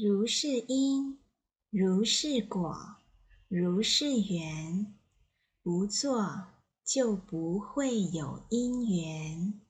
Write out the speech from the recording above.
如是因如是果如是缘。不做就不会有因缘。